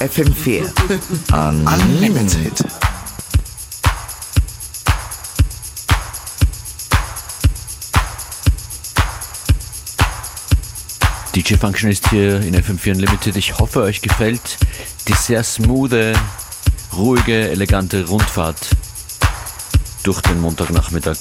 FM4 Unlimited. DJ Function ist hier in FM4 Unlimited. Ich hoffe, euch gefällt die sehr smoothe, ruhige, elegante Rundfahrt durch den Montagnachmittag.